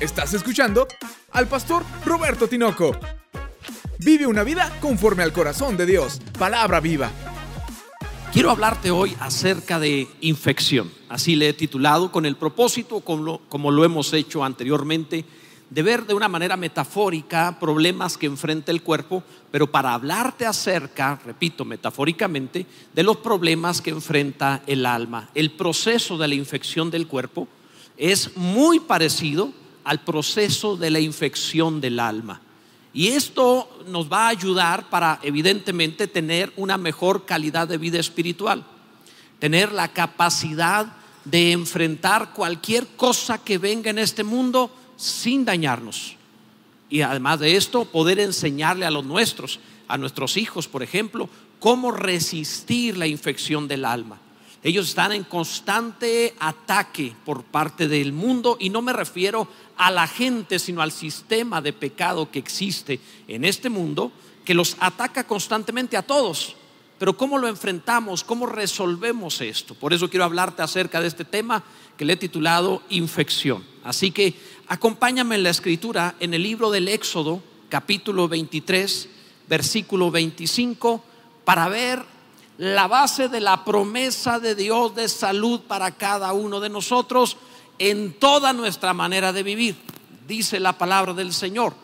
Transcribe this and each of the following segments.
Estás escuchando al pastor Roberto Tinoco. Vive una vida conforme al corazón de Dios. Palabra viva. Quiero hablarte hoy acerca de infección. Así le he titulado con el propósito, como lo, como lo hemos hecho anteriormente, de ver de una manera metafórica problemas que enfrenta el cuerpo, pero para hablarte acerca, repito, metafóricamente, de los problemas que enfrenta el alma. El proceso de la infección del cuerpo es muy parecido al proceso de la infección del alma. Y esto nos va a ayudar para, evidentemente, tener una mejor calidad de vida espiritual, tener la capacidad de enfrentar cualquier cosa que venga en este mundo sin dañarnos. Y además de esto, poder enseñarle a los nuestros, a nuestros hijos, por ejemplo, cómo resistir la infección del alma. Ellos están en constante ataque por parte del mundo y no me refiero a la gente, sino al sistema de pecado que existe en este mundo, que los ataca constantemente a todos. Pero ¿cómo lo enfrentamos? ¿Cómo resolvemos esto? Por eso quiero hablarte acerca de este tema que le he titulado infección. Así que acompáñame en la escritura en el libro del Éxodo, capítulo 23, versículo 25, para ver la base de la promesa de Dios de salud para cada uno de nosotros en toda nuestra manera de vivir. Dice la palabra del Señor.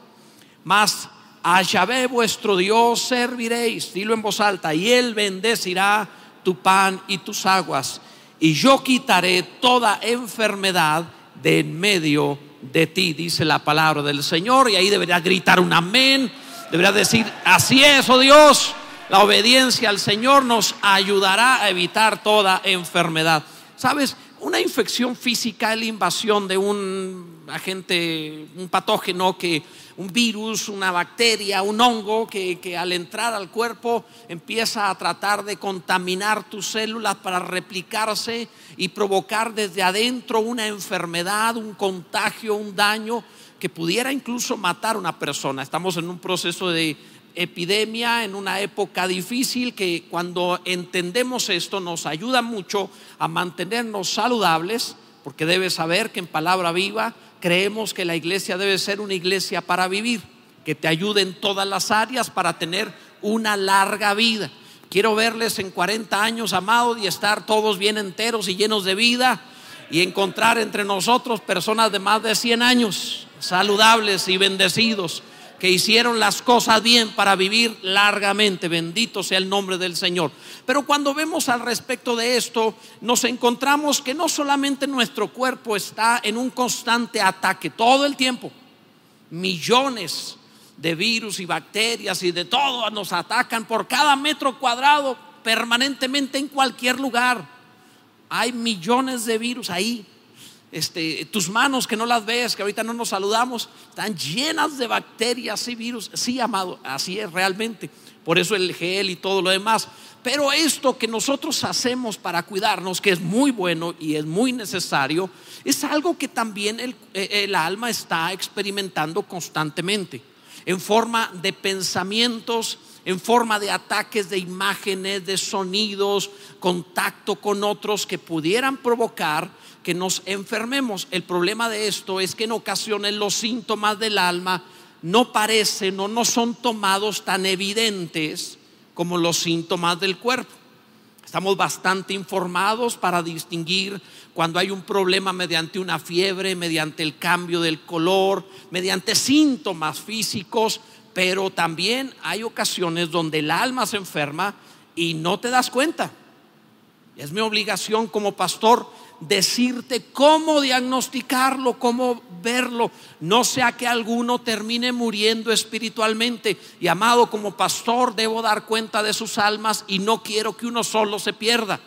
Mas a Yahvé vuestro Dios serviréis, dilo en voz alta, y Él bendecirá tu pan y tus aguas, y yo quitaré toda enfermedad de en medio de ti, dice la palabra del Señor, y ahí debería gritar un amén, debería decir, así es, oh Dios, la obediencia al Señor nos ayudará a evitar toda enfermedad. ¿Sabes? Una infección física es la invasión de un agente, un patógeno que un virus, una bacteria, un hongo que, que, al entrar al cuerpo empieza a tratar de contaminar tus células para replicarse y provocar desde adentro una enfermedad, un contagio, un daño que pudiera incluso matar a una persona. Estamos en un proceso de epidemia, en una época difícil, que cuando entendemos esto nos ayuda mucho a mantenernos saludables, porque debes saber que en palabra viva creemos que la iglesia debe ser una iglesia para vivir, que te ayude en todas las áreas para tener una larga vida. Quiero verles en 40 años, amados, y estar todos bien enteros y llenos de vida y encontrar entre nosotros personas de más de 100 años, saludables y bendecidos que hicieron las cosas bien para vivir largamente. Bendito sea el nombre del Señor. Pero cuando vemos al respecto de esto, nos encontramos que no solamente nuestro cuerpo está en un constante ataque todo el tiempo. Millones de virus y bacterias y de todo nos atacan por cada metro cuadrado permanentemente en cualquier lugar. Hay millones de virus ahí este, tus manos que no las ves, que ahorita no nos saludamos, están llenas de bacterias y virus. Sí, amado, así es realmente. Por eso el gel y todo lo demás. Pero esto que nosotros hacemos para cuidarnos, que es muy bueno y es muy necesario, es algo que también el, eh, el alma está experimentando constantemente, en forma de pensamientos, en forma de ataques de imágenes, de sonidos, contacto con otros que pudieran provocar que nos enfermemos. El problema de esto es que en ocasiones los síntomas del alma no parecen o no son tomados tan evidentes como los síntomas del cuerpo. Estamos bastante informados para distinguir cuando hay un problema mediante una fiebre, mediante el cambio del color, mediante síntomas físicos, pero también hay ocasiones donde el alma se enferma y no te das cuenta. Es mi obligación como pastor decirte cómo diagnosticarlo, cómo verlo, no sea que alguno termine muriendo espiritualmente. Y amado, como pastor debo dar cuenta de sus almas y no quiero que uno solo se pierda.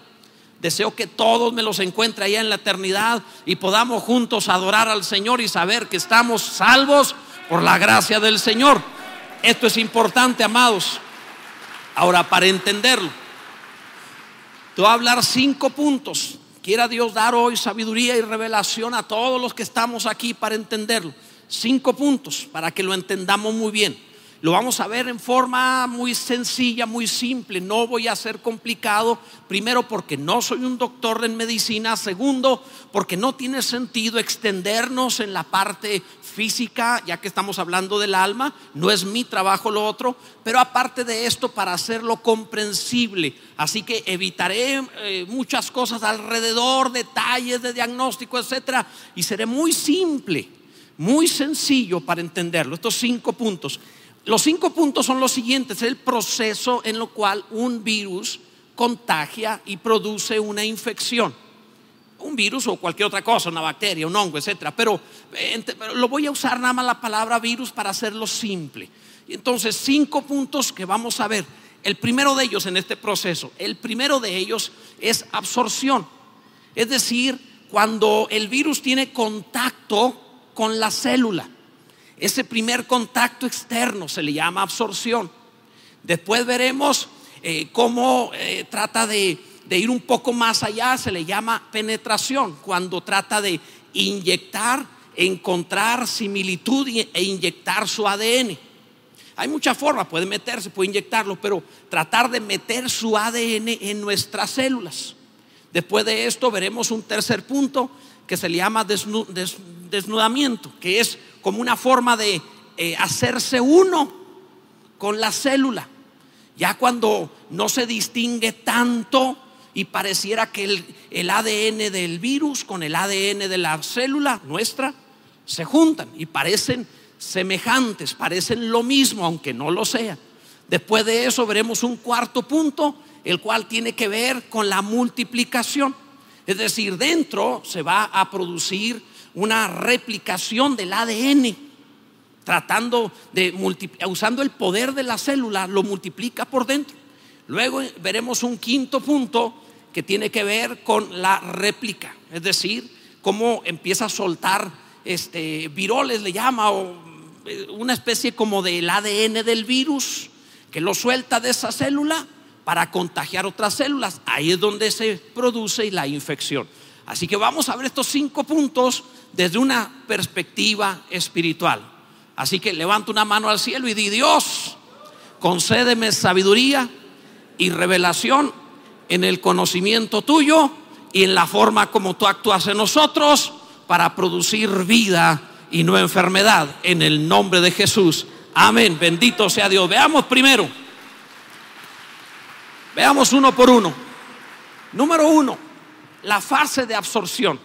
Deseo que todos me los encuentre allá en la eternidad y podamos juntos adorar al Señor y saber que estamos salvos por la gracia del Señor. Esto es importante, amados. Ahora, para entenderlo, te voy a hablar cinco puntos Quiera Dios dar hoy sabiduría y revelación a todos los que estamos aquí para entenderlo. Cinco puntos para que lo entendamos muy bien. Lo vamos a ver en forma muy sencilla, muy simple. No voy a ser complicado. Primero porque no soy un doctor en medicina. Segundo porque no tiene sentido extendernos en la parte física, ya que estamos hablando del alma. No es mi trabajo lo otro. Pero aparte de esto, para hacerlo comprensible. Así que evitaré eh, muchas cosas alrededor, detalles de diagnóstico, etcétera. Y seré muy simple, muy sencillo para entenderlo. Estos cinco puntos. Los cinco puntos son los siguientes, el proceso en lo cual un virus contagia y produce una infección. Un virus o cualquier otra cosa, una bacteria, un hongo, etcétera. Pero lo voy a usar nada más la palabra virus para hacerlo simple. Entonces, cinco puntos que vamos a ver. El primero de ellos en este proceso, el primero de ellos es absorción. Es decir, cuando el virus tiene contacto con la célula. Ese primer contacto externo se le llama absorción. Después veremos eh, cómo eh, trata de, ir un poco más allá, se le llama penetración, cuando trata de inyectar, encontrar similitud e inyectar su ADN. Hay muchas formas, puede meterse, puede inyectarlo, pero tratar de meter su ADN en nuestras células. Después de esto veremos un tercer punto que se le llama desnudamiento, que es como una forma de eh, hacerse uno con la célula. Ya cuando no se distingue tanto y pareciera que el, el ADN del virus con el ADN de la célula nuestra se juntan y parecen semejantes, parecen lo mismo, aunque no lo sea. Después de eso veremos un cuarto punto, el cual tiene que ver con la multiplicación. Es decir, dentro se va a producir una replicación del ADN, tratando de usando el poder de la célula, lo multiplica por dentro. Luego veremos un quinto punto que tiene que ver con la réplica, es decir, cómo empieza a soltar este viroles le llama o eh, una especie como del ADN del virus que lo suelta de esa célula para contagiar otras células. Ahí es donde se produce la infección. Así que vamos a ver estos cinco puntos desde una perspectiva espiritual. Así que levanta una mano al cielo y di, Dios, concédeme sabiduría y revelación en el conocimiento tuyo y en la forma como tú actúas en nosotros para producir vida y no enfermedad en el nombre de Jesús. Amén, bendito sea Dios. Veamos primero, veamos uno por uno. Número uno, la fase de absorción.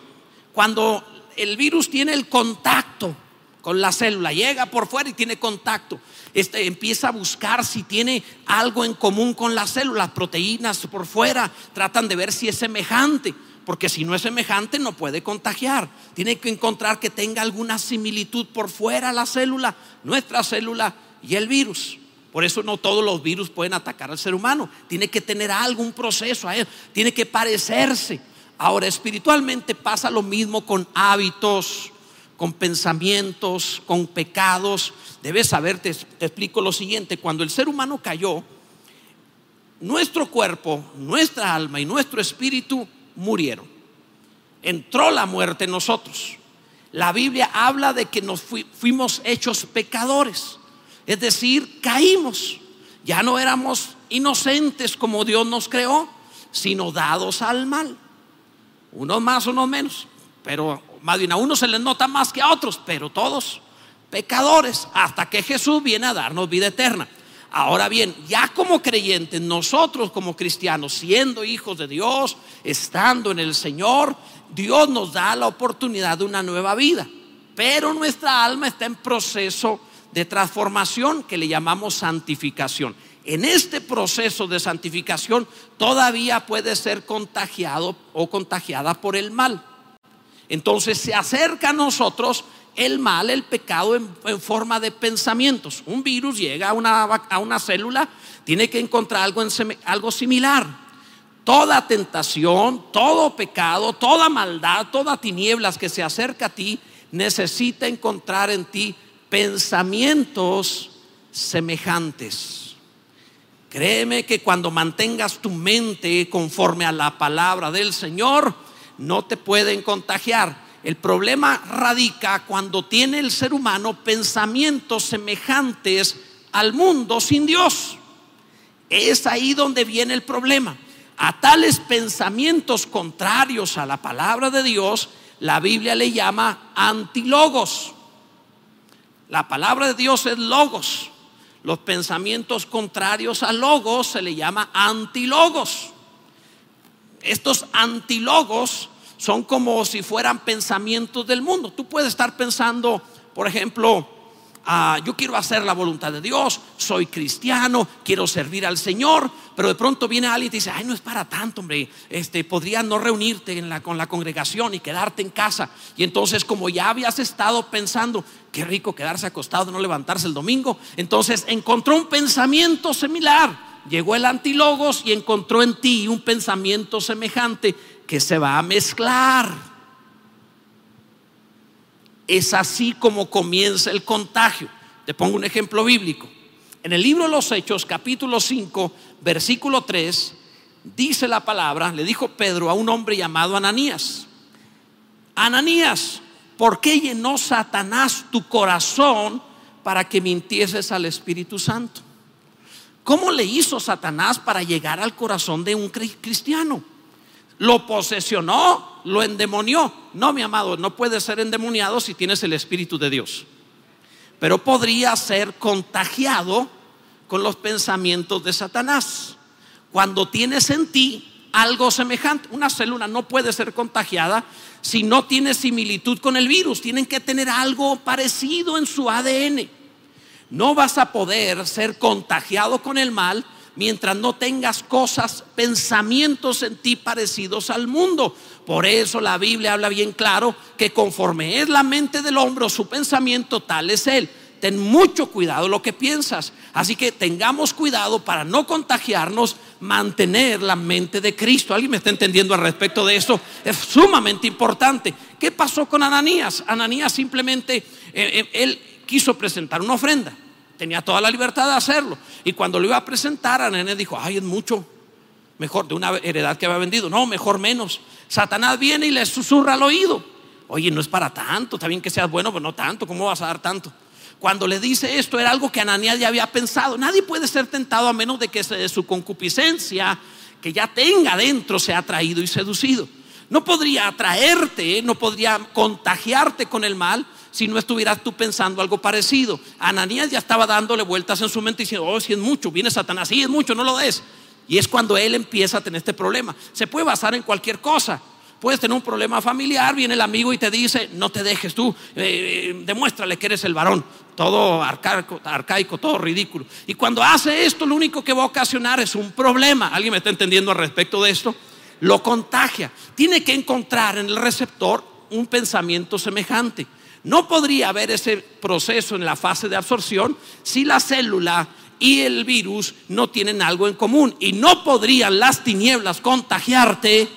Cuando el virus tiene el contacto con la célula, llega por fuera y tiene contacto. Este, empieza a buscar si tiene algo en común con la célula, proteínas por fuera, tratan de ver si es semejante, porque si no es semejante no puede contagiar. Tiene que encontrar que tenga alguna similitud por fuera la célula, nuestra célula y el virus. Por eso no todos los virus pueden atacar al ser humano. Tiene que tener algún proceso a él, tiene que parecerse. Ahora, espiritualmente pasa lo mismo con hábitos, con pensamientos, con pecados. Debes saber, te, explico lo siguiente, cuando el ser humano cayó, nuestro cuerpo, nuestra alma y nuestro espíritu murieron. Entró la muerte en nosotros. La Biblia habla de que nos fuimos hechos pecadores, es decir, caímos. Ya no éramos inocentes como Dios nos creó, sino dados al mal. Unos más, unos menos. Pero más bien a unos se les nota más que a otros, pero todos pecadores, hasta que Jesús viene a darnos vida eterna. Ahora bien, ya como creyentes, nosotros como cristianos, siendo hijos de Dios, estando en el Señor, Dios nos da la oportunidad de una nueva vida. Pero nuestra alma está en proceso de transformación que le llamamos santificación en este proceso de santificación todavía puede ser contagiado o contagiada por el mal. Entonces se acerca a nosotros el mal, el pecado en, forma de pensamientos. Un virus llega a una, a una célula, tiene que encontrar algo, algo similar. Toda tentación, todo pecado, toda maldad, toda tinieblas que se acerca a ti, necesita encontrar en ti pensamientos semejantes. Créeme que cuando mantengas tu mente conforme a la palabra del Señor, no te pueden contagiar. El problema radica cuando tiene el ser humano pensamientos semejantes al mundo sin Dios. Es ahí donde viene el problema. A tales pensamientos contrarios a la palabra de Dios, la Biblia le llama antilogos. La palabra de Dios es logos. Los pensamientos contrarios a logos se le llama antilogos. Estos antilogos son como si fueran pensamientos del mundo. Tú puedes estar pensando, por ejemplo, ah, yo quiero hacer la voluntad de Dios, soy cristiano, quiero servir al Señor, pero de pronto viene alguien y te dice, ay, no es para tanto, hombre, este, podrías no reunirte con la congregación y quedarte en casa. Y entonces, como ya habías estado pensando, qué rico quedarse acostado, no levantarse el domingo, entonces encontró un pensamiento similar. Llegó el antilogos y encontró en ti un pensamiento semejante que se va a mezclar. Es así como comienza el contagio. Te pongo un ejemplo bíblico. En el libro de los Hechos, capítulo 5, versículo 3, dice la palabra, le dijo Pedro a un hombre llamado Ananías, Ananías, ¿por qué llenó Satanás tu corazón para que mintieses al Espíritu Santo? ¿Cómo le hizo Satanás para llegar al corazón de un cristiano? Lo posesionó, lo endemonió. No, mi amado, no puede ser endemoniado si tienes el Espíritu de Dios pero podría ser contagiado con los pensamientos de Satanás. Cuando tienes en ti algo semejante, una célula no puede ser contagiada si no tiene similitud con el virus, tienen que tener algo parecido en su ADN. No vas a poder ser contagiado con el mal mientras no tengas cosas, pensamientos en ti parecidos al mundo. Por eso la Biblia habla bien claro que conforme es la mente del hombre, su pensamiento tal es él. Ten mucho cuidado lo que piensas. Así que tengamos cuidado para no contagiarnos, mantener la mente de Cristo. ¿Alguien me está entendiendo al respecto de eso? Es sumamente importante. ¿Qué pasó con Ananías? Ananías simplemente, eh, eh, él quiso presentar una ofrenda. Tenía toda la libertad de hacerlo. Y cuando lo iba a presentar, Ananías dijo, ay, es mucho mejor de una heredad que había vendido. No, mejor menos. Satanás viene y le susurra al oído. Oye, no es para tanto, está bien que seas bueno, pero no tanto, ¿cómo vas a dar tanto? Cuando le dice esto era algo que Ananías ya había pensado. Nadie puede ser tentado a menos de que su concupiscencia que ya tenga dentro sea atraído y seducido. No podría atraerte, no podría contagiarte con el mal si no estuvieras tú pensando algo parecido. Ananías ya estaba dándole vueltas en su mente diciendo, oh, si es mucho, viene Satanás, sí es mucho, no lo des. Y es cuando él empieza a tener este problema. Se puede basar en cualquier cosa. Puedes tener un problema familiar, viene el amigo y te dice, no te dejes tú, eh, eh, demuéstrale que eres el varón. Todo arcaico, arcaico, todo ridículo. Y cuando hace esto, lo único que va a ocasionar es un problema. ¿Alguien me está entendiendo al respecto de esto? Lo contagia. Tiene que encontrar en el receptor un pensamiento semejante. No podría haber ese proceso en la fase de absorción si la célula y el virus no tienen algo en común. Y no podrían las tinieblas contagiarte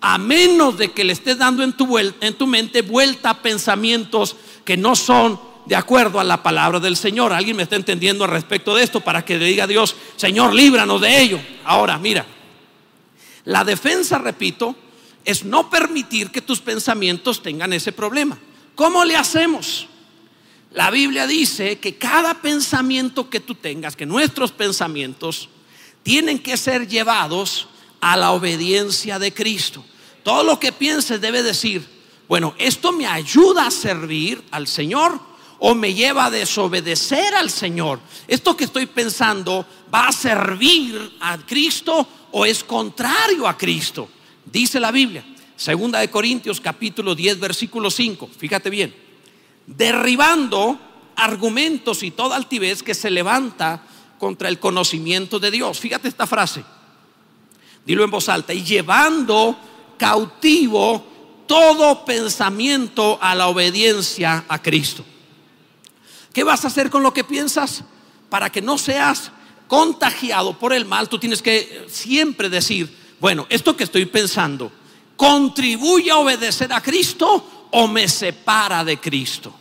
a menos de que le estés dando en tu, en tu mente vuelta a pensamientos que no son de acuerdo a la palabra del Señor. ¿Alguien me está entendiendo al respecto de esto para que le diga a Dios, Señor, líbranos de ello? Ahora, mira, la defensa, repito, es no permitir que tus pensamientos tengan ese problema. ¿Cómo le hacemos? La Biblia dice que cada pensamiento que tú tengas, que nuestros pensamientos tienen que ser llevados a la obediencia de Cristo. Todo lo que pienses debe decir, bueno, esto me ayuda a servir al Señor o me lleva a desobedecer al Señor. Esto que estoy pensando va a servir a Cristo o es contrario a Cristo. Dice la Biblia, segunda de Corintios capítulo 10 versículo 5. Fíjate bien derribando argumentos y toda altivez que se levanta contra el conocimiento de Dios. Fíjate esta frase, dilo en voz alta, y llevando cautivo todo pensamiento a la obediencia a Cristo. ¿Qué vas a hacer con lo que piensas? Para que no seas contagiado por el mal, tú tienes que siempre decir, bueno, esto que estoy pensando, ¿contribuye a obedecer a Cristo o me separa de Cristo.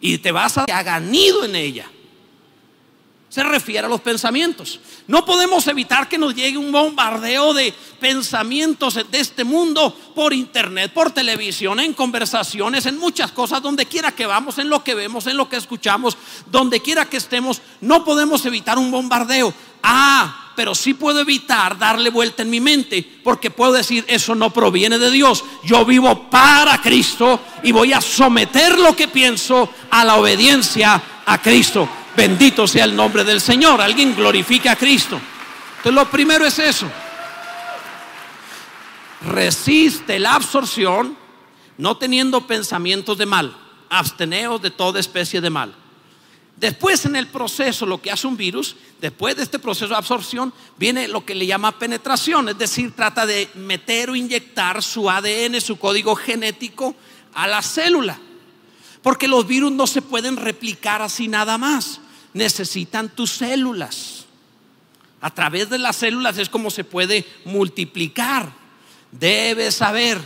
Y te vas a haga nido en ella. se refiere a los pensamientos. No podemos evitar que nos llegue un bombardeo de pensamientos de este mundo por internet, por televisión, en conversaciones, en muchas cosas, donde quiera que vamos, en lo que vemos, en lo que escuchamos, donde quiera que estemos, no podemos evitar un bombardeo. Ah, pero sí puedo evitar darle vuelta en mi mente, porque puedo decir, eso no proviene de Dios. Yo vivo para Cristo y voy a someter lo que pienso a la obediencia a Cristo. Bendito sea el nombre del Señor. Alguien glorifica a Cristo. Entonces lo primero es eso. Resiste la absorción no teniendo pensamientos de mal. Absteneos de toda especie de mal. Después en el proceso, lo que hace un virus, después de este proceso de absorción, viene lo que le llama penetración, es decir, trata de meter o inyectar su ADN, su código genético a la célula. Porque los virus no se pueden replicar así nada más necesitan tus células. A través de las células es como se puede multiplicar. Debes saber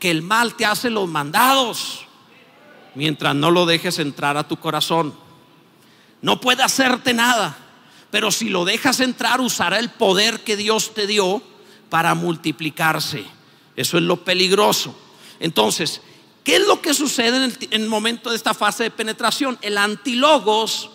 que el mal te hace los mandados mientras no lo dejes entrar a tu corazón. No puede hacerte nada, pero si lo dejas entrar usará el poder que Dios te dio para multiplicarse. Eso es lo peligroso. Entonces, ¿qué es lo que sucede en el, en el momento de esta fase de penetración? El antilogos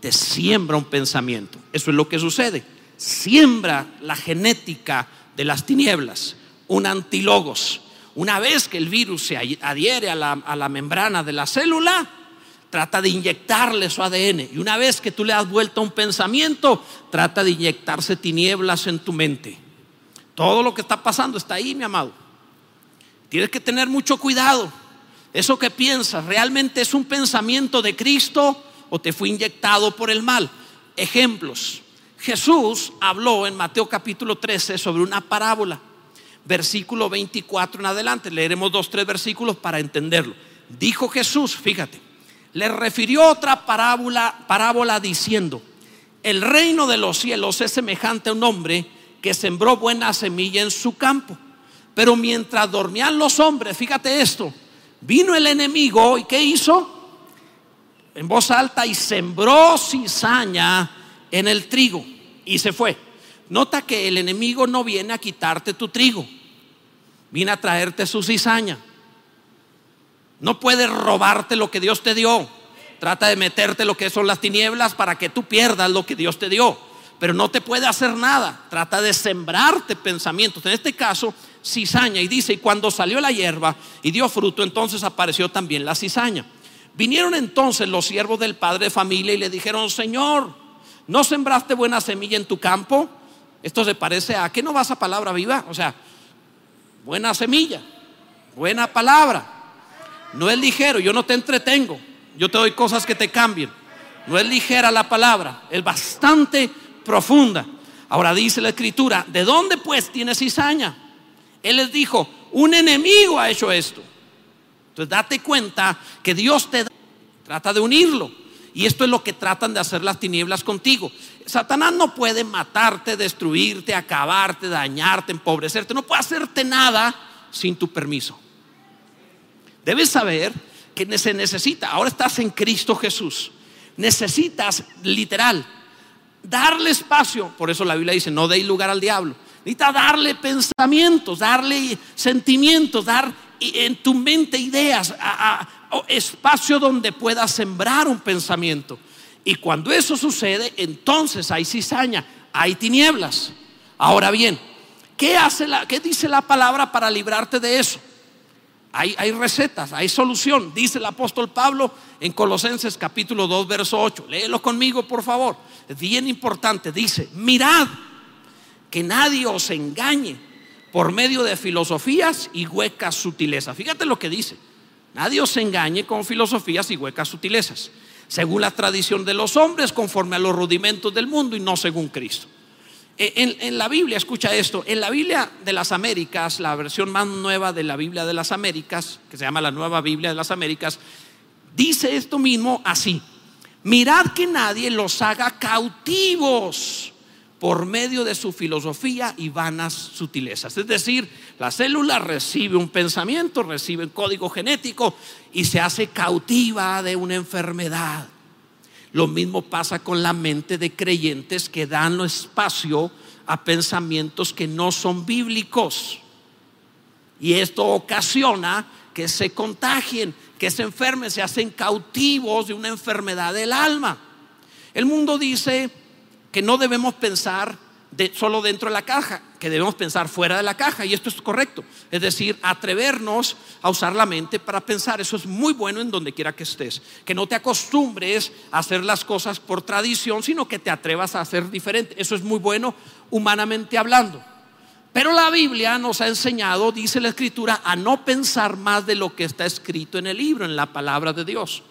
te siembra un pensamiento. Eso es lo que sucede. Siembra la genética de las tinieblas, un antilogos. Una vez que el virus se adhiere a la, membrana de la célula, trata de inyectarle su ADN. Y una vez que tú le das vuelta a un pensamiento, trata de inyectarse tinieblas en tu mente. Todo lo que está pasando está ahí, mi amado. Tienes que tener mucho cuidado. Eso que piensas, ¿realmente es un pensamiento de Cristo o te fue inyectado por el mal. Ejemplos. Jesús habló en Mateo capítulo 13 sobre una parábola, versículo 24 en adelante. Leeremos dos, tres versículos para entenderlo. Dijo Jesús, fíjate, le refirió otra parábola, parábola diciendo, el reino de los cielos es semejante a un hombre que sembró buena semilla en su campo. Pero mientras dormían los hombres, fíjate esto, vino el enemigo y ¿qué hizo? en voz alta y sembró cizaña en el trigo y se fue. Nota que el enemigo no viene a quitarte tu trigo, viene a traerte su cizaña. No puede robarte lo que Dios te dio. Trata de meterte lo que son las tinieblas para que tú pierdas lo que Dios te dio. Pero no te puede hacer nada. Trata de sembrarte pensamientos. En este caso, cizaña. Y dice, y cuando salió la hierba y dio fruto, entonces apareció también la cizaña. Vinieron entonces los siervos del padre de familia y le dijeron, Señor, ¿no sembraste buena semilla en tu campo? Esto se parece a, ¿qué no vas a palabra viva? O sea, buena semilla, buena palabra. No es ligero, yo no te entretengo, yo te doy cosas que te cambien. No es ligera la palabra, es bastante profunda. Ahora dice la escritura, ¿de dónde pues tienes cizaña? Él les dijo, un enemigo ha hecho esto. Entonces date cuenta que Dios te trata de unirlo. Y esto es lo que tratan de hacer las tinieblas contigo. Satanás no puede matarte, destruirte, acabarte, dañarte, empobrecerte. No puede hacerte nada sin tu permiso. Debes saber que se necesita, ahora estás en Cristo Jesús. Necesitas literal darle espacio. Por eso la Biblia dice, no deis lugar al diablo. Necesita darle pensamientos, darle sentimientos, dar en tu mente ideas, espacio donde puedas sembrar un pensamiento. Y cuando eso sucede, entonces hay cizaña, hay tinieblas. Ahora bien, ¿qué, hace la, qué dice la palabra para librarte de eso? Hay, recetas, hay solución. Dice el apóstol Pablo en Colosenses capítulo 2, verso 8. Léelo conmigo, por favor. Es bien importante. Dice, mirad que nadie os engañe por medio de filosofías y huecas sutilezas. Fíjate lo que dice. Nadie os engañe con filosofías y huecas sutilezas, según la tradición de los hombres, conforme a los rudimentos del mundo y no según Cristo. E, en, en, la Biblia, escucha esto, en la Biblia de las Américas, la versión más nueva de la Biblia de las Américas, que se llama la Nueva Biblia de las Américas, dice esto mismo así, mirad que nadie los haga cautivos por medio de su filosofía y vanas sutilezas. Es decir, la célula recibe un pensamiento, recibe un código genético y se hace cautiva de una enfermedad. Lo mismo pasa con la mente de creyentes que dan espacio a pensamientos que no son bíblicos. Y esto ocasiona que se contagien, que se enfermen, se hacen cautivos de una enfermedad del alma. El mundo dice que no debemos pensar solo dentro de la caja, que debemos pensar fuera de la caja, y esto es correcto. Es decir, atrevernos a usar la mente para pensar, eso es muy bueno en donde quiera que estés. Que no te acostumbres a hacer las cosas por tradición, sino que te atrevas a hacer diferente. Eso es muy bueno humanamente hablando. Pero la Biblia nos ha enseñado, dice la Escritura, a no pensar más de lo que está escrito en el libro, en la palabra de Dios.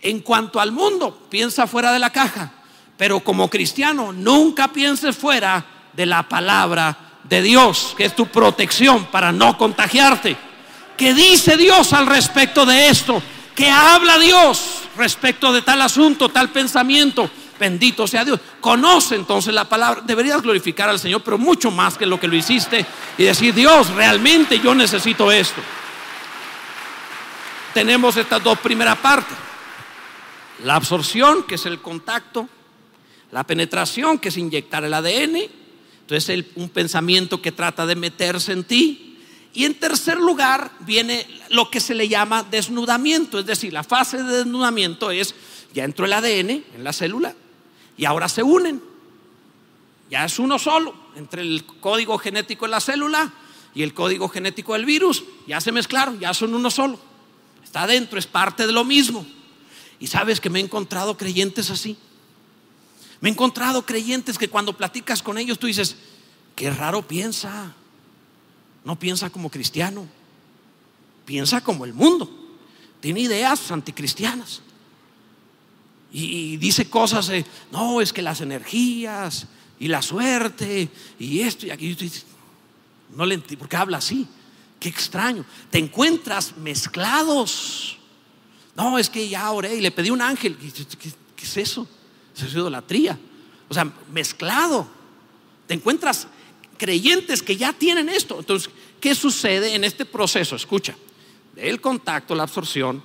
En cuanto al mundo, piensa fuera de la caja. Pero como cristiano, nunca pienses fuera de la palabra de Dios, que es tu protección para no contagiarte. ¿Qué dice Dios al respecto de esto? ¿Qué habla Dios respecto de tal asunto, tal pensamiento? Bendito sea Dios. Conoce entonces la palabra. Deberías glorificar al Señor, pero mucho más que lo que lo hiciste y decir, Dios, realmente yo necesito esto. Tenemos estas dos primeras partes. La absorción, que es el contacto, la penetración, que es inyectar el ADN. Entonces, un pensamiento que trata de meterse en ti. Y en tercer lugar viene lo que se le llama desnudamiento. Es decir, la fase de desnudamiento es, ya entró el ADN en la célula y ahora se unen. Ya es uno solo entre el código genético de la célula y el código genético del virus. Ya se mezclaron, ya son uno solo. Está adentro, es parte de lo mismo. Y sabes que me he encontrado creyentes así. Me he encontrado creyentes que cuando platicas con ellos tú dices, qué raro piensa. No piensa como cristiano, piensa como el mundo. Tiene ideas anticristianas. Y, dice cosas, no, es que las energías y la suerte y esto y aquello. No le entiendo, ¿por qué habla así? Qué extraño. Te encuentras mezclados. No, es que ya oré y le pedí un ángel. qué es eso? Es idolatría. O sea, mezclado. Te encuentras creyentes que ya tienen esto. Entonces, ¿qué sucede en este proceso? Escucha, el contacto, la absorción,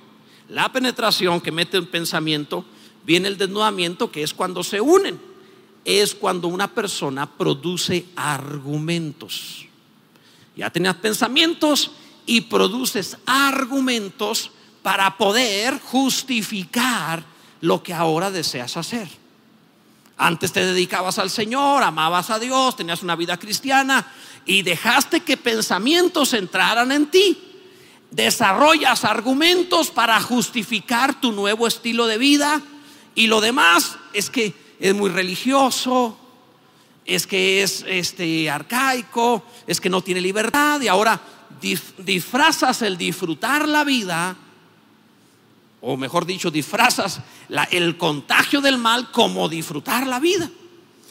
la penetración que mete un pensamiento, viene el desnudamiento que es cuando se unen. Es cuando una persona produce argumentos. Ya tenías pensamientos y produces argumentos para poder justificar lo que ahora deseas hacer. Antes te dedicabas al Señor, amabas a Dios, tenías una vida cristiana y dejaste que pensamientos entraran en ti. Desarrollas argumentos para justificar tu nuevo estilo de vida y lo demás es que es muy religioso, es que es este arcaico, es que no tiene libertad y ahora disfrazas el disfrutar la vida o mejor dicho, disfrazas el contagio del mal como disfrutar la vida.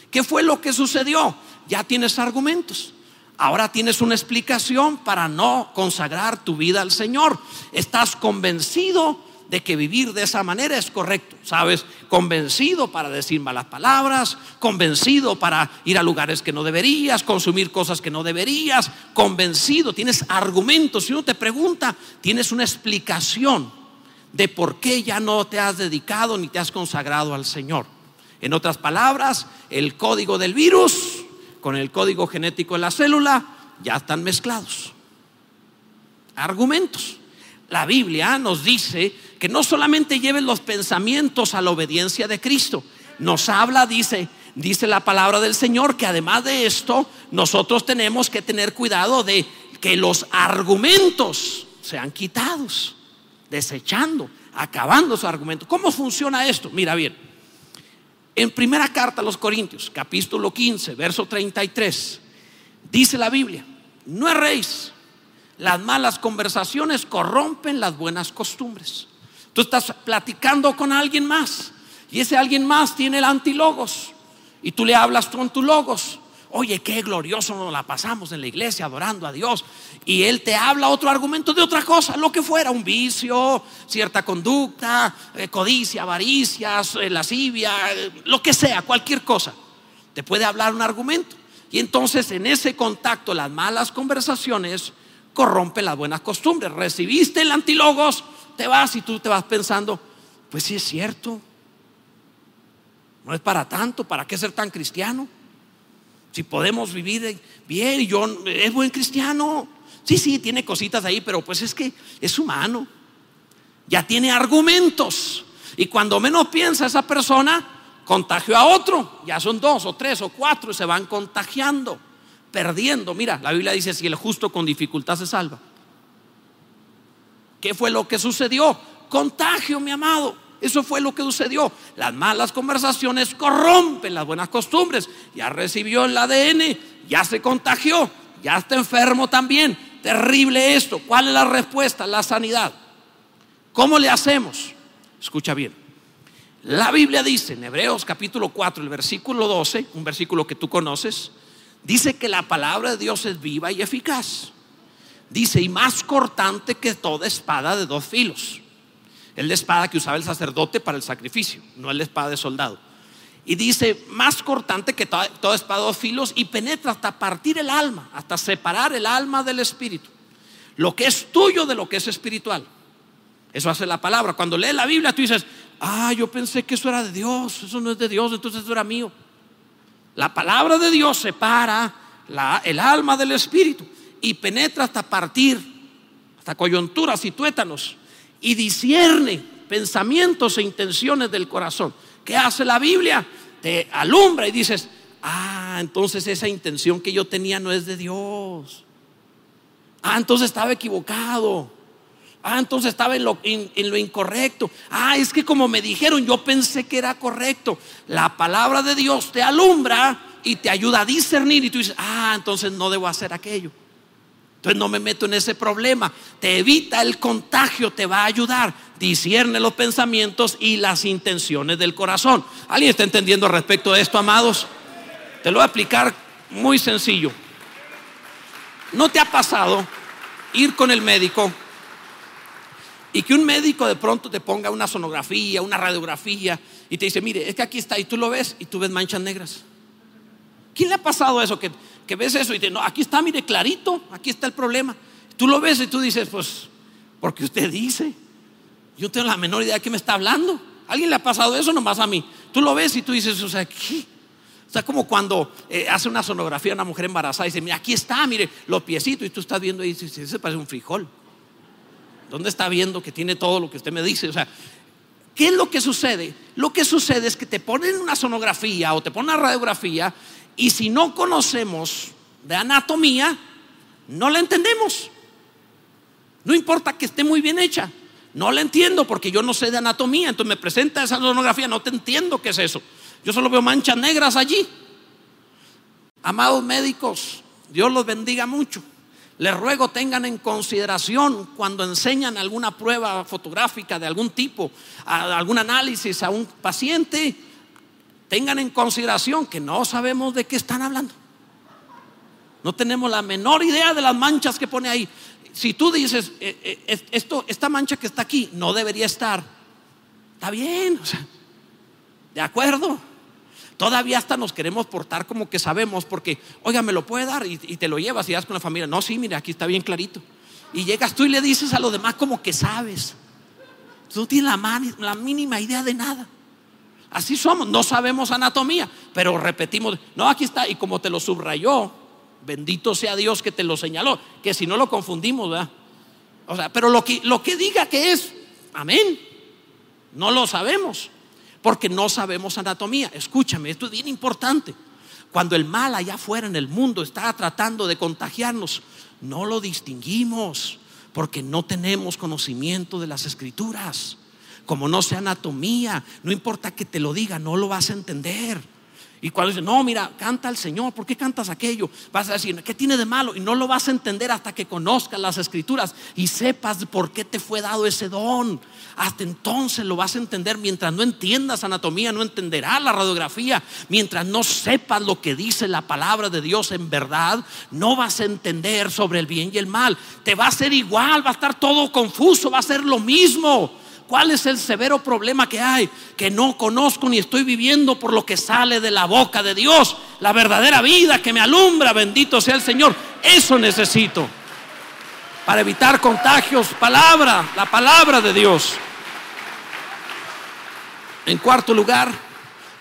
¿Qué fue lo que sucedió? Ya tienes argumentos. Ahora tienes una explicación para no consagrar tu vida al Señor. Estás convencido de que vivir de esa manera es correcto, ¿sabes? Convencido para decir malas palabras, convencido para ir a lugares que no deberías, consumir cosas que no deberías, convencido, tienes argumentos. Si uno te pregunta, tienes una explicación de por qué ya no te has dedicado ni te has consagrado al Señor. En otras palabras, el código del virus con el código genético de la célula ya están mezclados. Argumentos. La Biblia nos dice que no solamente lleven los pensamientos a la obediencia de Cristo, nos habla, dice, dice la palabra del Señor, que además de esto, nosotros tenemos que tener cuidado de que los argumentos sean quitados desechando, acabando su argumento. ¿Cómo funciona esto? Mira bien, en primera carta a los Corintios, capítulo 15, verso 33, dice la Biblia, no erréis, las malas conversaciones corrompen las buenas costumbres. Tú estás platicando con alguien más y ese alguien más tiene el antilogos y tú le hablas con tu logos oye, qué glorioso nos la pasamos en la iglesia adorando a Dios. Y Él te habla otro argumento de otra cosa, lo que fuera, un vicio, cierta conducta, eh, codicia, avaricia, eh, lascivia, eh, lo que sea, cualquier cosa. Te puede hablar un argumento. Y entonces en ese contacto, las malas conversaciones corrompen las buenas costumbres. Recibiste el antilogos, te vas y tú te vas pensando, pues sí es cierto. No es para tanto, ¿para qué ser tan cristiano? Si podemos vivir bien yo es buen cristiano. Sí, sí, tiene cositas ahí, pero pues es que es humano. Ya tiene argumentos. Y cuando menos piensa esa persona, contagió a otro. Ya son dos o tres o cuatro y se van contagiando, perdiendo. Mira, la Biblia dice, si el justo con dificultad se salva. ¿Qué fue lo que sucedió? Contagio, mi amado. Eso fue lo que sucedió. Las malas conversaciones corrompen las buenas costumbres. Ya recibió el ADN, ya se contagió, ya está enfermo también. Terrible esto. ¿Cuál es la respuesta? La sanidad. ¿Cómo le hacemos? Escucha bien. La Biblia dice en Hebreos capítulo 4, el versículo 12, un versículo que tú conoces, dice que la palabra de Dios es viva y eficaz. Dice, y más cortante que toda espada de dos filos es la espada que usaba el sacerdote para el sacrificio, no es la espada de soldado. Y dice, más cortante que toda, espada de dos filos y penetra hasta partir el alma, hasta separar el alma del espíritu. Lo que es tuyo de lo que es espiritual. Eso hace la palabra. Cuando lees la Biblia, tú dices, ah, yo pensé que eso era de Dios, eso no es de Dios, entonces eso era mío. La palabra de Dios separa el alma del espíritu y penetra hasta partir, hasta coyunturas y tuétanos y discierne pensamientos e intenciones del corazón. ¿Qué hace la Biblia? Te alumbra y dices, ah, entonces esa intención que yo tenía no es de Dios. Ah, entonces estaba equivocado. Ah, entonces estaba en lo, en lo, incorrecto. Ah, es que como me dijeron, yo pensé que era correcto. La palabra de Dios te alumbra y te ayuda a discernir y tú dices, ah, entonces no debo hacer aquello. Entonces no me meto en ese problema. Te evita el contagio, te va a ayudar. Discierne los pensamientos y las intenciones del corazón. ¿Alguien está entendiendo respecto de esto, amados? Te lo voy a explicar muy sencillo. ¿No te ha pasado ir con el médico y que un médico de pronto te ponga una sonografía, una radiografía y te dice, mire, es que aquí está y tú lo ves y tú ves manchas negras? ¿Quién le ha pasado eso? Que que ves eso y te no, aquí está, mire, clarito, aquí está el problema. Tú lo ves y tú dices, pues, porque usted dice, yo tengo la menor idea de qué me está hablando. ¿Alguien le ha pasado eso nomás a mí? Tú lo ves y tú dices, o sea, ¿qué? O sea, como cuando eh, hace una sonografía a una mujer embarazada y dice, mira, aquí está, mire, los piecitos, y tú estás viendo y dices, ese parece un frijol. ¿Dónde está viendo que tiene todo lo que usted me dice? O sea, ¿qué es lo que sucede? Lo que sucede es que te ponen una sonografía o te ponen una radiografía y si no conocemos de anatomía, no la entendemos. No importa que esté muy bien hecha. No la entiendo porque yo no sé de anatomía. Entonces me presenta esa sonografía, no te entiendo qué es eso. Yo solo veo manchas negras allí. Amados médicos, Dios los bendiga mucho. Les ruego tengan en consideración cuando enseñan alguna prueba fotográfica de algún tipo, algún análisis a un paciente, tengan en consideración que no sabemos de qué están hablando. No tenemos la menor idea de las manchas que pone ahí. Si tú dices, eh, eh, esto, esta mancha que está aquí no debería estar, está bien, o sea, de acuerdo. Todavía hasta nos queremos portar como que sabemos, porque, oiga, me lo puede dar y, te lo llevas y das con la familia. No, sí, mire, aquí está bien clarito. Y llegas tú y le dices a los demás como que sabes. Tú no tienes la, la mínima idea de nada. Así somos, no sabemos anatomía, pero repetimos, no, aquí está, y como te lo subrayó, bendito sea Dios que te lo señaló, que si no lo confundimos, ¿verdad? O sea, pero lo que, lo que diga que es, amén, no lo sabemos, porque no sabemos anatomía. Escúchame, esto es bien importante. Cuando el mal allá afuera en el mundo está tratando de contagiarnos, no lo distinguimos, porque no tenemos conocimiento de las escrituras como no sea anatomía, no importa que te lo diga, no lo vas a entender. Y cuando dice, no, mira, canta al Señor, ¿por qué cantas aquello? Vas a decir, ¿qué tiene de malo? Y no lo vas a entender hasta que conozcas las escrituras y sepas por qué te fue dado ese don. Hasta entonces lo vas a entender. Mientras no entiendas anatomía, no entenderás la radiografía. Mientras no sepas lo que dice la palabra de Dios en verdad, no vas a entender sobre el bien y el mal. Te va a ser igual, va a estar todo confuso, va a ser lo mismo. ¿Cuál es el severo problema que hay? Que no conozco ni estoy viviendo por lo que sale de la boca de Dios. La verdadera vida que me alumbra, bendito sea el Señor. Eso necesito. Para evitar contagios, palabra, la palabra de Dios. En cuarto lugar,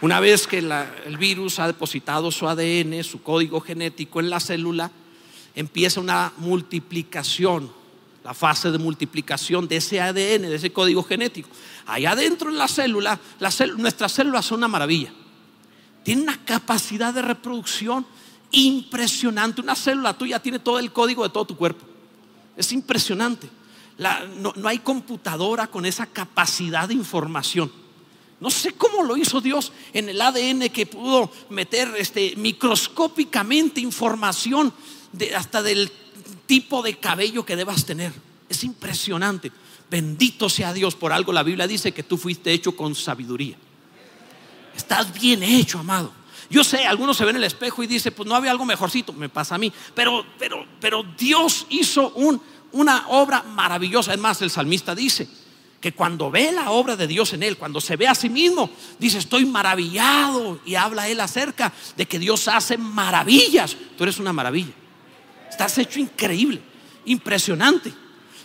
Una vez que el virus ha depositado su ADN, su código genético en la célula, empieza una multiplicación, la fase de multiplicación de ese ADN, de ese código genético. Allá adentro en la célula, nuestras células son una maravilla. Tienen una capacidad de reproducción impresionante. Una célula tuya tiene todo el código de todo tu cuerpo. Es impresionante. no, no hay computadora con esa capacidad de información. No sé cómo lo hizo Dios en el ADN que pudo meter este, microscópicamente información de, hasta del tipo de cabello que debas tener. Es impresionante. Bendito sea Dios. Por algo la Biblia dice que tú fuiste hecho con sabiduría. Estás bien hecho, amado. Yo sé, algunos se ven en el espejo y dicen, pues no había algo mejorcito, me pasa a mí. Pero, pero, pero Dios hizo un, una obra maravillosa. Es más, el salmista dice que cuando ve la obra de Dios en él, cuando se ve a sí mismo, dice, estoy maravillado. Y habla él acerca de que Dios hace maravillas. Tú eres una maravilla. Estás hecho increíble, impresionante.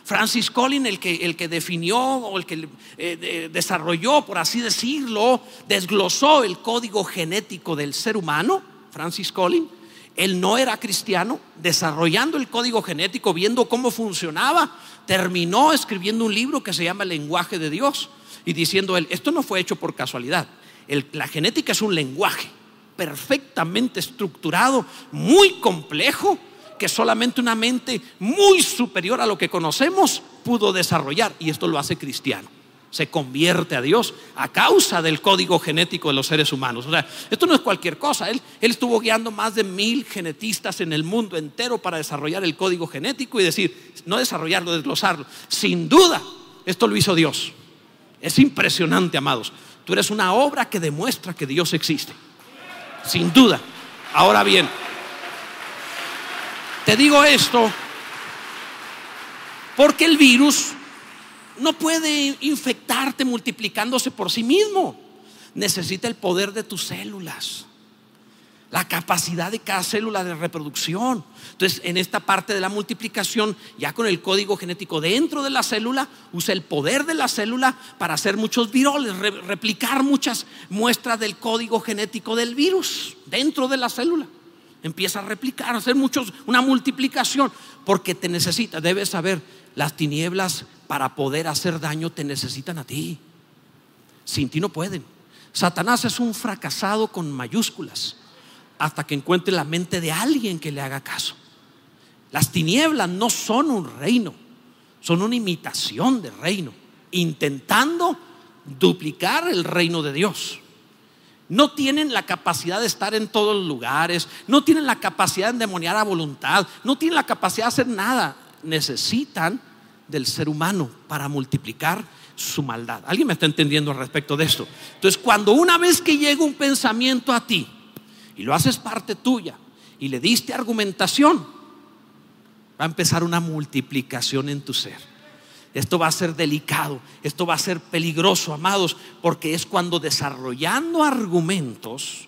Francis Collins, el que, el que definió o el que eh, desarrolló, por así decirlo, desglosó el código genético del ser humano, Francis Collins, él no era cristiano, desarrollando el código genético, viendo cómo funcionaba, terminó escribiendo un libro que se llama lenguaje de Dios y diciendo él, esto no fue hecho por casualidad, la genética es un lenguaje perfectamente estructurado, muy complejo, que solamente una mente muy superior a lo que conocemos pudo desarrollar. Y esto lo hace cristiano. Se convierte a Dios a causa del código genético de los seres humanos. O sea, esto no es cualquier cosa. Él, él estuvo guiando más de mil genetistas en el mundo entero para desarrollar el código genético y decir, no desarrollarlo, desglosarlo. Sin duda, esto lo hizo Dios. Es impresionante, amados. Tú eres una obra que demuestra que Dios existe. Sin duda. Ahora bien, te digo esto porque el virus no puede infectarte multiplicándose por sí mismo. Necesita el poder de tus células, la capacidad de cada célula de reproducción. Entonces, en esta parte de la multiplicación, ya con el código genético dentro de la célula, usa el poder de la célula para hacer muchos viroles, replicar muchas muestras del código genético del virus dentro de la célula empieza a replicar, a hacer muchos, una multiplicación, porque te necesita, debes saber, las tinieblas para poder hacer daño te necesitan a ti. Sin ti no pueden. Satanás es un fracasado con mayúsculas hasta que encuentre la mente de alguien que le haga caso. Las tinieblas no son un reino, son una imitación de reino, intentando duplicar el reino de Dios. No tienen la capacidad de estar en todos los lugares, no tienen la capacidad de endemoniar a voluntad, no tienen la capacidad de hacer nada. Necesitan del ser humano para multiplicar su maldad. ¿Alguien me está entendiendo al respecto de esto? Entonces, cuando una vez que llega un pensamiento a ti y lo haces parte tuya y le diste argumentación, va a empezar una multiplicación en tu ser. Esto va a ser delicado, esto va a ser peligroso, amados, porque es cuando desarrollando argumentos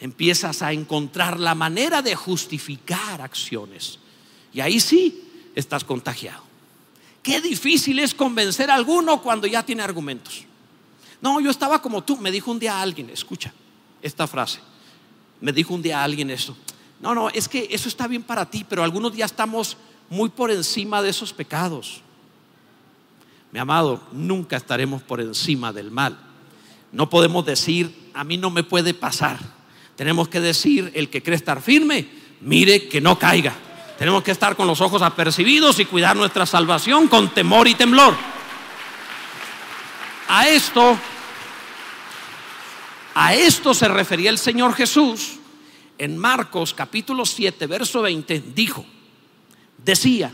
empiezas a encontrar la manera de justificar acciones. Y ahí sí estás contagiado. Qué difícil es convencer a alguno cuando ya tiene argumentos. No, yo estaba como tú, me dijo un día alguien, escucha esta frase, me dijo un día alguien esto. No, no, es que eso está bien para ti, pero algunos ya estamos muy por encima de esos pecados. Mi amado, nunca estaremos por encima del mal. No podemos decir, a mí no me puede pasar. Tenemos que decir, el que cree estar firme, mire que no caiga. Tenemos que estar con los ojos apercibidos y cuidar nuestra salvación con temor y temblor. A esto, a esto se refería el Señor Jesús en Marcos capítulo 7, verso 20, dijo, decía,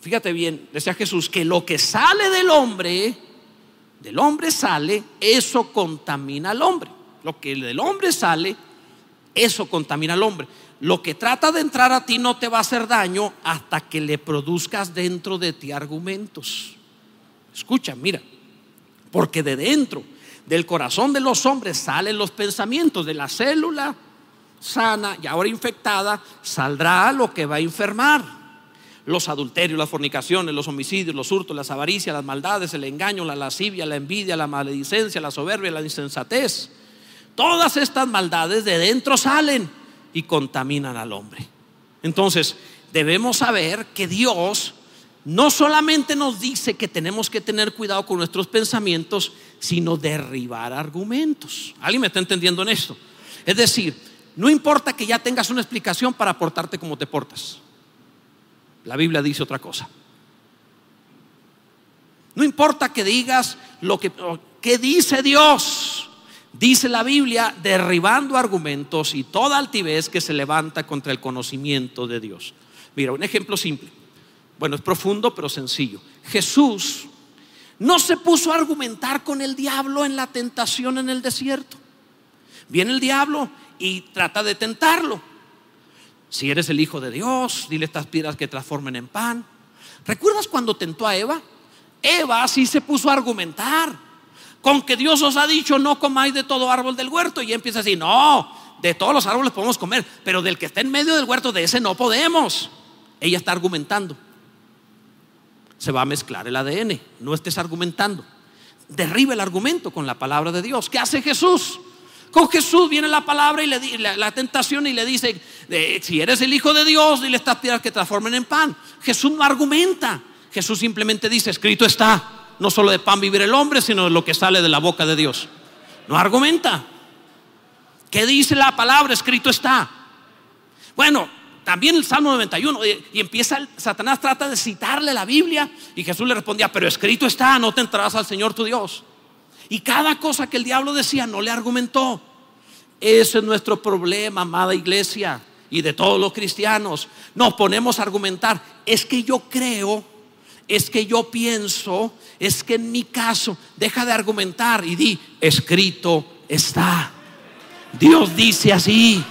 fíjate bien, decía Jesús, que lo que sale del hombre, del hombre sale, eso contamina al hombre. Lo que del hombre sale, eso contamina al hombre. Lo que trata de entrar a ti no te va a hacer daño hasta que le produzcas dentro de ti argumentos. Escucha, mira, porque de dentro del corazón de los hombres salen los pensamientos de la célula sana y ahora infectada, saldrá lo que va a enfermar. Los adulterios, las fornicaciones, los homicidios, los hurtos, las avaricias, las maldades, el engaño, la lascivia, la envidia, la maledicencia, la soberbia, la insensatez. Todas estas maldades de dentro salen y contaminan al hombre. Entonces, debemos saber que Dios no solamente nos dice que tenemos que tener cuidado con nuestros pensamientos, sino derribar argumentos. ¿Alguien me está entendiendo en esto? Es decir, no importa que ya tengas una explicación para portarte como te portas. La Biblia dice otra cosa. No importa que digas lo que, dice Dios. Dice la Biblia, derribando argumentos y toda altivez que se levanta contra el conocimiento de Dios. Mira, un ejemplo simple. Bueno, es profundo, pero sencillo. Jesús no se puso a argumentar con el diablo en la tentación en el desierto. Viene el diablo y trata de tentarlo. Si eres el Hijo de Dios, dile estas piedras que transformen en pan. ¿Recuerdas cuando tentó a Eva? Eva sí se puso a argumentar. Con que Dios os ha dicho no comáis de todo árbol del huerto. Y empieza así, no, de todos los árboles podemos comer, pero del que está en medio del huerto, de ese no podemos. Ella está argumentando. Se va a mezclar el ADN. No estés argumentando. Derriba el argumento con la palabra de Dios. ¿Qué hace Jesús? Con Jesús viene la palabra y le la, la tentación y le dice, si eres el Hijo de Dios, dile estas piedras que transformen en pan. Jesús no argumenta. Jesús simplemente dice, escrito está, no solo de pan vivir el hombre, sino de lo que sale de la boca de Dios. No argumenta. ¿Qué dice la palabra? Escrito está. Bueno, también el Salmo 91, y empieza, Satanás trata de citarle la Biblia, y Jesús le respondía, pero escrito está, no te entrarás al Señor tu Dios. Y cada cosa que el diablo decía no le argumentó. Ese es nuestro problema, amada iglesia, y de todos los cristianos. Nos ponemos a argumentar, es que yo creo, es que yo pienso, es que en mi caso, deja de argumentar y di, escrito está. Dios dice así,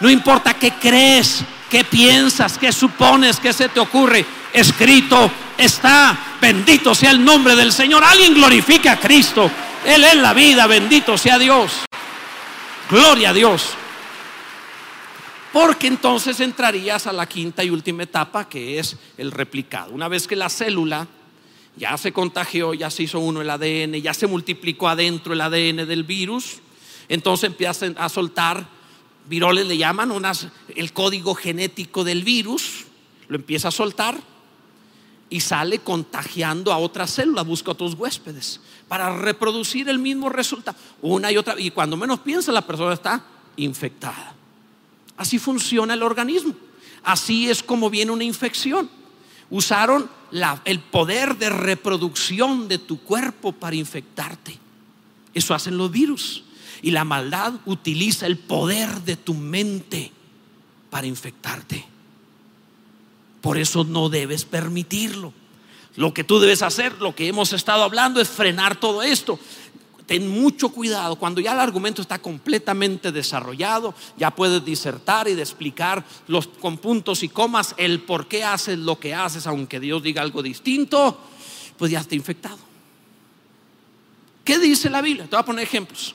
no importa qué crees, qué piensas, qué supones, qué se te ocurre, escrito está. Bendito sea el nombre del Señor. Alguien glorifica a Cristo. Él es la vida, bendito sea Dios. Gloria a Dios. Porque entonces entrarías a la quinta y última etapa que es el replicado. Una vez que la célula ya se contagió, ya se hizo uno el ADN, ya se multiplicó adentro el ADN del virus, entonces empieza a soltar, viroles le llaman, unas, el código genético del virus, lo empieza a soltar y sale contagiando a otras células, busca otros huéspedes para reproducir el mismo resultado una y otra. Y cuando menos piensa, la persona está infectada. Así funciona el organismo. Así es como viene una infección. Usaron el poder de reproducción de tu cuerpo para infectarte. Eso hacen los virus. Y la maldad utiliza el poder de tu mente para infectarte. Por eso no debes permitirlo. Lo que tú debes hacer, lo que hemos estado hablando, es frenar todo esto. Ten mucho cuidado. Cuando ya el argumento está completamente desarrollado, ya puedes disertar y explicar los, con puntos y comas el por qué haces lo que haces, aunque Dios diga algo distinto, pues ya está infectado. ¿Qué dice la Biblia? Te voy a poner ejemplos.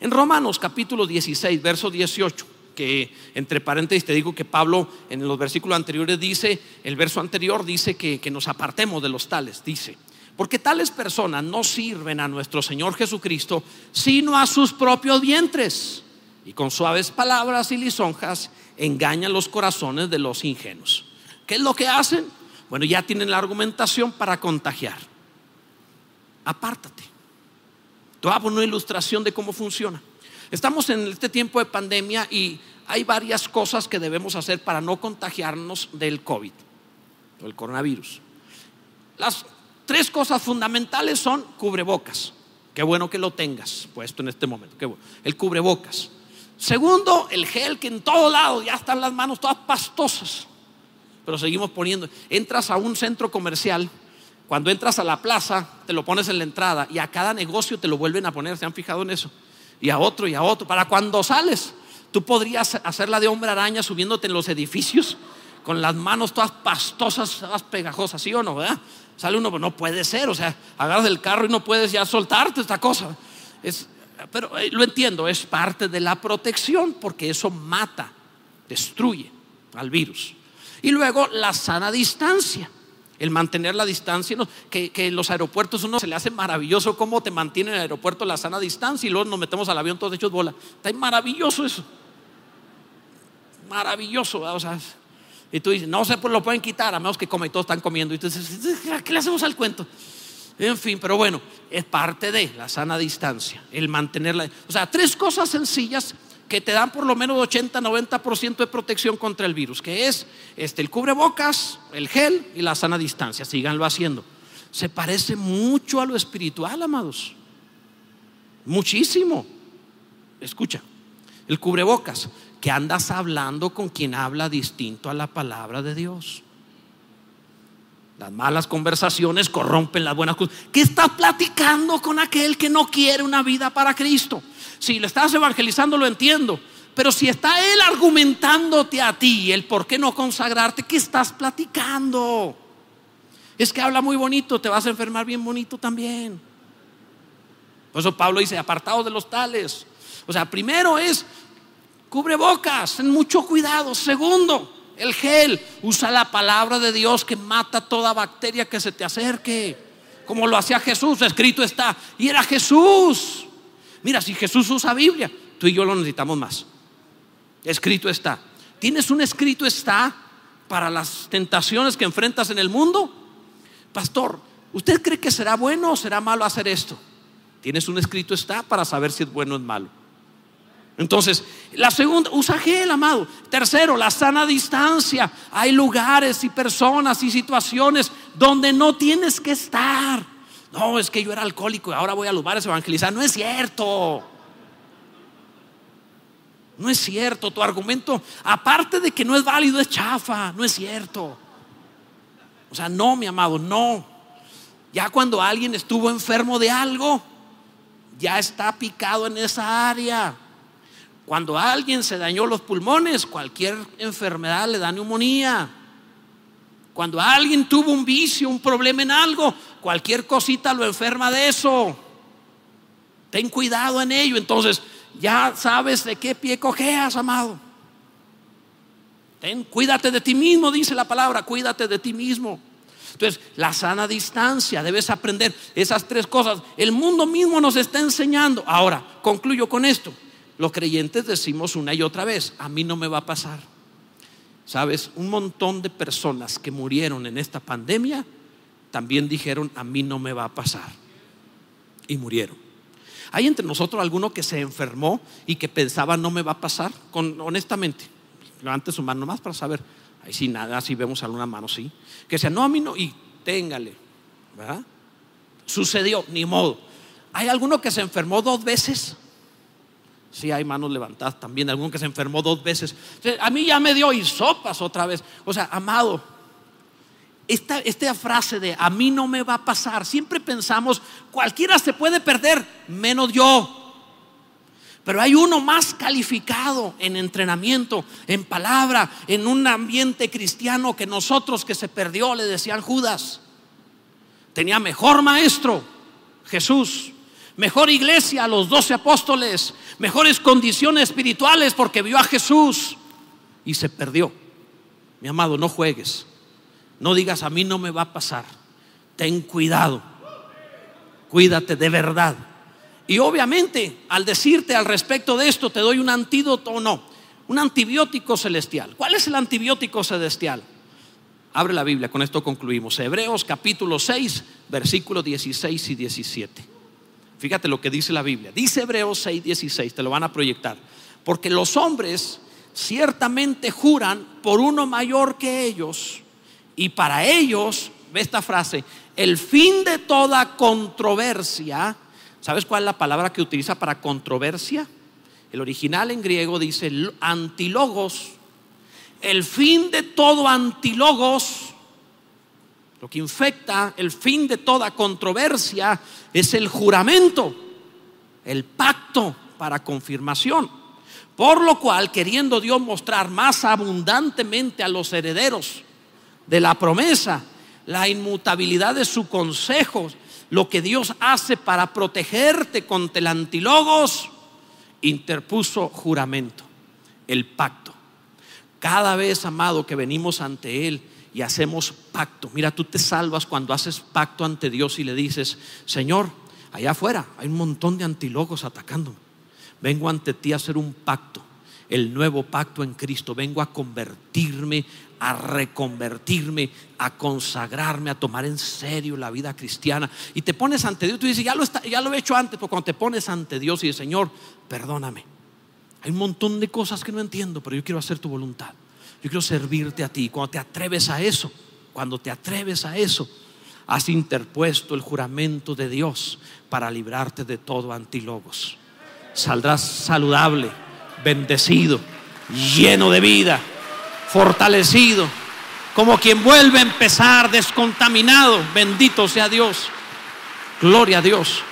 En Romanos capítulo 16, verso 18 que entre paréntesis te digo que Pablo en los versículos anteriores dice, el verso anterior dice que, nos apartemos de los tales, dice, porque tales personas no sirven a nuestro Señor Jesucristo, sino a sus propios vientres, y con suaves palabras y lisonjas engañan los corazones de los ingenuos. ¿Qué es lo que hacen? Bueno, ya tienen la argumentación para contagiar. Apártate. Te voy una ilustración de cómo funciona. Estamos en este tiempo de pandemia y hay varias cosas que debemos hacer para no contagiarnos del COVID, del coronavirus. Las tres cosas fundamentales son cubrebocas. Qué bueno que lo tengas puesto en este momento. Qué bueno. El cubrebocas. Segundo, el gel que en todo lado ya están las manos todas pastosas. Pero seguimos poniendo. Entras a un centro comercial, cuando entras a la plaza, te lo pones en la entrada y a cada negocio te lo vuelven a poner. ¿Se han fijado en eso? Y a otro y a otro. Para cuando sales, tú podrías hacerla de hombre araña subiéndote en los edificios con las manos todas pastosas, todas pegajosas, ¿sí o no? ¿verdad? Sale uno, pero no puede ser, o sea, agarras el carro y no puedes ya soltarte esta cosa. Es, pero eh, lo entiendo, es parte de la protección porque eso mata, destruye al virus. Y luego la sana distancia. El mantener la distancia, que, en los aeropuertos uno se le hace maravilloso cómo te mantiene en el aeropuerto la sana distancia y luego nos metemos al avión todos hechos bola. Está maravilloso eso. Maravilloso. O sea, y tú dices, no se pues lo pueden quitar a menos que come y todos están comiendo. Y tú dices, ¿qué le hacemos al cuento? En fin, pero bueno, es parte de la sana distancia, el mantenerla. O sea, tres cosas sencillas que te dan por lo menos 80, 90% de protección contra el virus, que es este, el cubrebocas, el gel y la sana distancia. Síganlo haciendo. Se parece mucho a lo espiritual, amados. Muchísimo. Escucha, el cubrebocas, que andas hablando con quien habla distinto a la palabra de Dios. Las malas conversaciones corrompen las buenas cosas. ¿Qué estás platicando con aquel que no quiere una vida para Cristo? Si le estás evangelizando, lo entiendo. Pero si está él argumentándote a ti el por qué no consagrarte, ¿qué estás platicando? Es que habla muy bonito, te vas a enfermar bien bonito también. Por eso Pablo dice, apartados de los tales. O sea, primero es cubre bocas, ten mucho cuidado. Segundo, el gel, usa la palabra de Dios que mata toda bacteria que se te acerque. Como lo hacía Jesús, escrito está. Y era Jesús. Mira, si Jesús usa Biblia, tú y yo lo necesitamos más. Escrito está. ¿Tienes un escrito está para las tentaciones que enfrentas en el mundo? Pastor, ¿usted cree que será bueno o será malo hacer esto? Tienes un escrito está para saber si es bueno o es malo. Entonces, la segunda, usa gel, amado. Tercero, la sana distancia. Hay lugares y personas y situaciones donde no tienes que estar. No, es que yo era alcohólico y ahora voy a los bares a evangelizar. No es cierto. No es cierto. Tu argumento, aparte de que no es válido, es chafa. No es cierto. O sea, no, mi amado, no. Ya cuando alguien estuvo enfermo de algo, ya está picado en esa área. Cuando alguien se dañó los pulmones, cualquier enfermedad le da neumonía. Cuando alguien tuvo un vicio, un problema en algo, cualquier cosita lo enferma de eso. Ten cuidado en ello. Entonces, ya sabes de qué pie cojeas, amado. Ten, cuídate de ti mismo, dice la palabra, cuídate de ti mismo. Entonces, la sana distancia, debes aprender esas tres cosas. El mundo mismo nos está enseñando. Ahora, concluyo con esto los creyentes decimos una y otra vez, a mí no me va a pasar. Sabes, un montón de personas que murieron en esta pandemia también dijeron, a mí no me va a pasar. Y murieron. Hay entre nosotros alguno que se enfermó y que pensaba, no me va a pasar, con, honestamente. Levante su mano más para saber. Ahí sí, nada, si vemos alguna mano, sí. Que sea, no, a mí no, y téngale. ¿verdad? Sucedió, ni modo. Hay alguno que se enfermó dos veces Sí, hay manos levantadas también, alguno que se enfermó dos veces. A mí ya me dio sopas otra vez. O sea, amado, esta, esta frase de a mí no me va a pasar, siempre pensamos, cualquiera se puede perder, menos yo. Pero hay uno más calificado en entrenamiento, en palabra, en un ambiente cristiano que nosotros que se perdió, le decían Judas. Tenía mejor maestro, Jesús mejor iglesia, los doce apóstoles, mejores condiciones espirituales porque vio a Jesús y se perdió. Mi amado, no juegues. No digas a mí no me va a pasar. Ten cuidado. Cuídate de verdad. Y obviamente, al decirte al respecto de esto, te doy un antídoto o no. Un antibiótico celestial. ¿Cuál es el antibiótico celestial? Abre la Biblia, con esto concluimos. Hebreos capítulo 6, versículos 16 y 17. Fíjate lo que dice la Biblia. Dice Hebreos 6:16, te lo van a proyectar. Porque los hombres ciertamente juran por uno mayor que ellos. Y para ellos, ve esta frase, el fin de toda controversia. ¿Sabes cuál es la palabra que utiliza para controversia? El original en griego dice antilogos. El fin de todo antilogos lo que infecta el fin de toda controversia es el juramento, el pacto para confirmación. Por lo cual, queriendo Dios mostrar más abundantemente a los herederos de la promesa la inmutabilidad de su consejo, lo que Dios hace para protegerte contra el antilogos, interpuso juramento, el pacto Cada vez, amado, que venimos ante Él y hacemos pacto. Mira, tú te salvas cuando haces pacto ante Dios y le dices, Señor, allá afuera hay un montón de antilogos atacándome. Vengo ante ti a hacer un pacto, el nuevo pacto en Cristo. Vengo a convertirme, a reconvertirme, a consagrarme, a tomar en serio la vida cristiana. Y te pones ante Dios, tú dices, ya lo, he hecho antes, pero cuando te pones ante Dios y dices, Señor, perdóname. Hay un montón de cosas que no entiendo, pero yo quiero hacer tu voluntad. Yo quiero servirte a ti. Cuando te atreves a eso, cuando te atreves a eso, has interpuesto el juramento de Dios para librarte de todo antilogos. Saldrás saludable, bendecido, lleno de vida, fortalecido, como quien vuelve a empezar descontaminado. Bendito sea Dios. Gloria a Dios.